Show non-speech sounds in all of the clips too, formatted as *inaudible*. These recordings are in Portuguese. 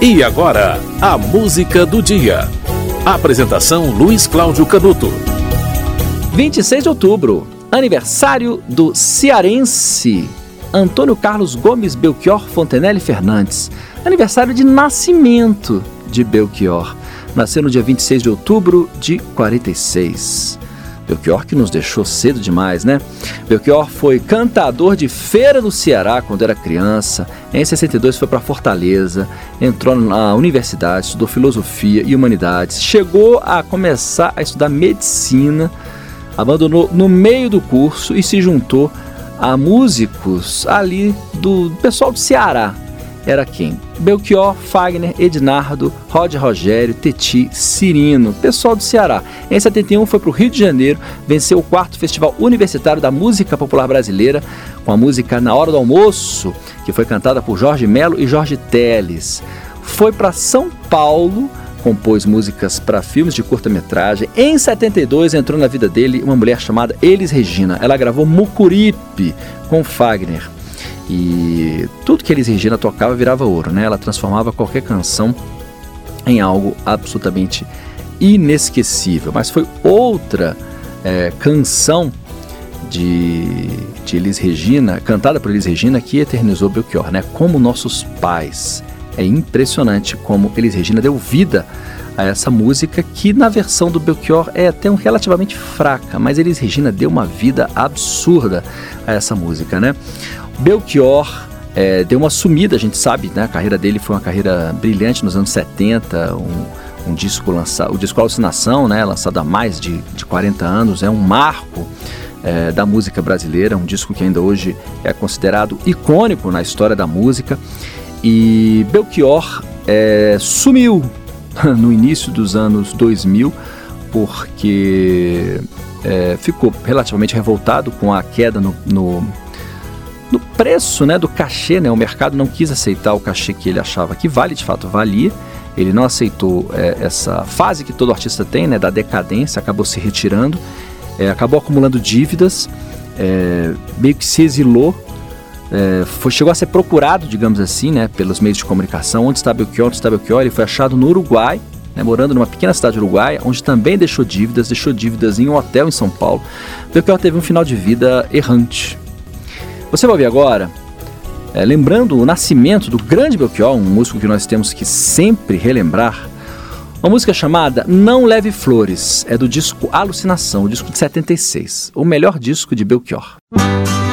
E agora, a música do dia. Apresentação Luiz Cláudio Canuto. 26 de outubro, aniversário do cearense Antônio Carlos Gomes Belchior Fontenelle Fernandes. Aniversário de nascimento de Belchior. Nasceu no dia 26 de outubro de 46. Belchior que nos deixou cedo demais, né? Belchior foi cantador de feira no Ceará quando era criança. Em 62 foi para Fortaleza, entrou na universidade, estudou filosofia e humanidades. Chegou a começar a estudar medicina, abandonou no meio do curso e se juntou a músicos ali do pessoal do Ceará, era quem? Belchior, Fagner, Ednardo, Rod Rogério, Teti, Cirino, pessoal do Ceará. Em 71 foi para o Rio de Janeiro, venceu o quarto Festival Universitário da Música Popular Brasileira, com a música Na Hora do Almoço, que foi cantada por Jorge Melo e Jorge Teles. Foi para São Paulo, compôs músicas para filmes de curta-metragem. Em 72 entrou na vida dele uma mulher chamada Elis Regina. Ela gravou Mucuripe com Fagner. E tudo que Elis Regina tocava virava ouro, né? Ela transformava qualquer canção em algo absolutamente inesquecível. Mas foi outra é, canção de, de Elis Regina, cantada por Elis Regina, que eternizou Belchior, né? Como nossos pais. É impressionante como Elis Regina deu vida a essa música que na versão do Belchior é até um relativamente fraca, mas Elis Regina deu uma vida absurda a essa música, né? Belchior é, deu uma sumida, a gente sabe, né? A carreira dele foi uma carreira brilhante nos anos 70, um, um disco lançado, o disco Alucinação, né? Lançado há mais de, de 40 anos, é um marco é, da música brasileira, um disco que ainda hoje é considerado icônico na história da música. E Belchior é, sumiu *laughs* no início dos anos 2000 porque é, ficou relativamente revoltado com a queda no, no no preço né, do cachê, né, o mercado não quis aceitar o cachê que ele achava que vale, de fato valia. Ele não aceitou é, essa fase que todo artista tem, né, da decadência, acabou se retirando, é, acabou acumulando dívidas, é, meio que se exilou, é, foi, chegou a ser procurado, digamos assim, né, pelos meios de comunicação. Onde está Belchior? Onde está Belchior? Ele foi achado no Uruguai, né, morando numa pequena cidade uruguaia, onde também deixou dívidas, deixou dívidas em um hotel em São Paulo. Belchior teve um final de vida errante, você vai ouvir agora, é, lembrando o nascimento do grande Belchior, um músico que nós temos que sempre relembrar, uma música chamada Não Leve Flores, é do disco Alucinação, o disco de 76, o melhor disco de Belchior. de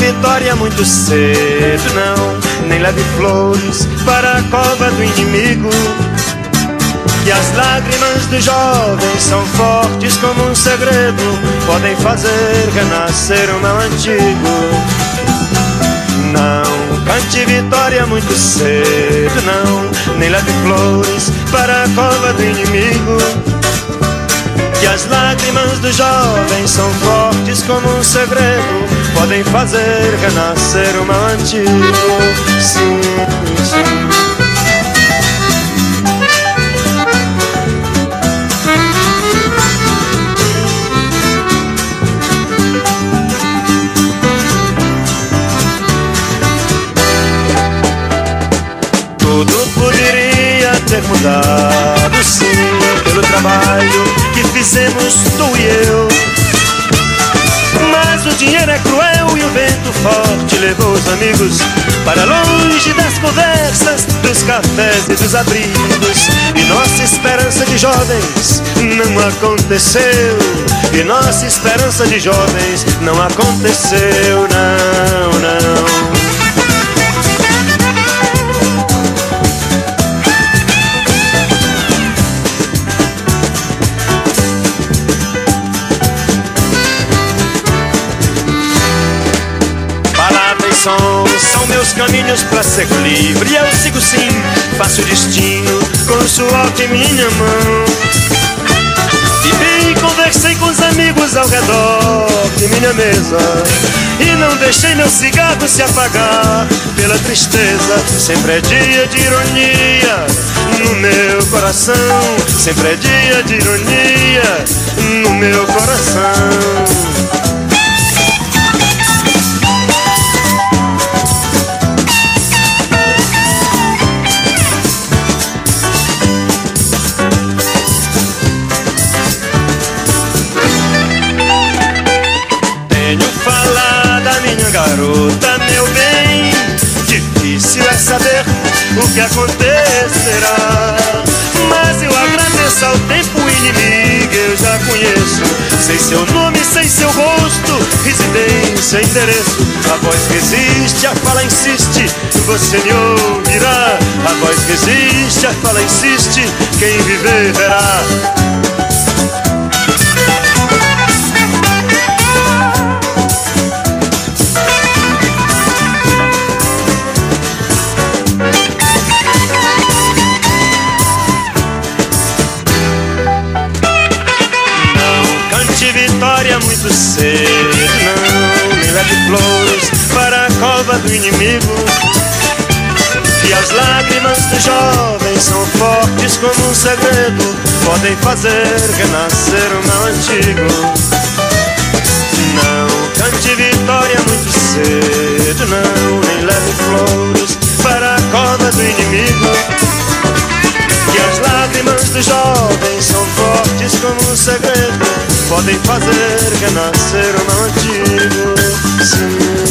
vitória muito cedo, não. Nem leve flores para a cova do inimigo. Que as lágrimas do jovem são fortes como um segredo, podem fazer renascer um mal antigo. Não cante vitória muito cedo, não. Nem leve flores para a cova do inimigo. As lágrimas do jovem são fortes como um segredo, podem fazer renascer o mal antigo. Sim, sim. Fizemos tu e eu mas o dinheiro é cruel e o vento forte levou os amigos para longe das conversas, dos cafés e dos abrigos. E nossa esperança de jovens não aconteceu. E nossa esperança de jovens não aconteceu, não, não. Meus caminhos para ser livre. Eu sigo sim, faço destino com o suor em minha mão. E bem conversei com os amigos ao redor de minha mesa. E não deixei meu cigarro se apagar pela tristeza. Sempre é dia de ironia no meu coração. Sempre é dia de ironia no meu coração. Acontecerá. Mas eu agradeço ao tempo inimigo, eu já conheço. Sei seu nome, sei seu rosto, residência, endereço. A voz que existe, a fala insiste, você me ouvirá. A voz que existe, a fala insiste, quem viver verá. Cedo, não me leve flores para a cova do inimigo. Que as lágrimas do jovem são fortes como um segredo, podem fazer renascer o mal antigo. Não cante vitória muito cedo, não, nem leve flores podem fazer renascer o mal antigo. Sim,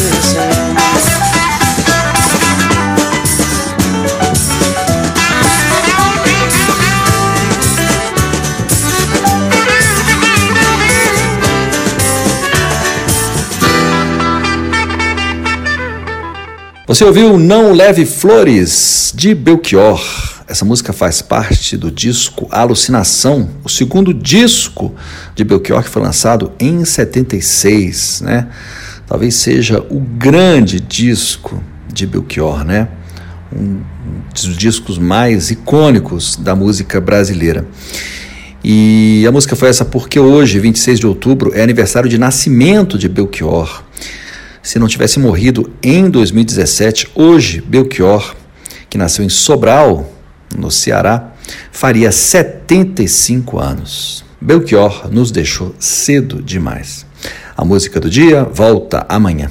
Você ouviu Não Leve Flores, de Belchior. Essa música faz parte do disco Alucinação, o segundo disco de Belchior que foi lançado em 76, né? Talvez seja o grande disco de Belchior, né? Um dos discos mais icônicos da música brasileira. E a música foi essa porque hoje, 26 de outubro, é aniversário de nascimento de Belchior. Se não tivesse morrido em 2017, hoje Belchior, que nasceu em Sobral, no Ceará, faria 75 anos. Belchior nos deixou cedo demais. A música do dia volta amanhã.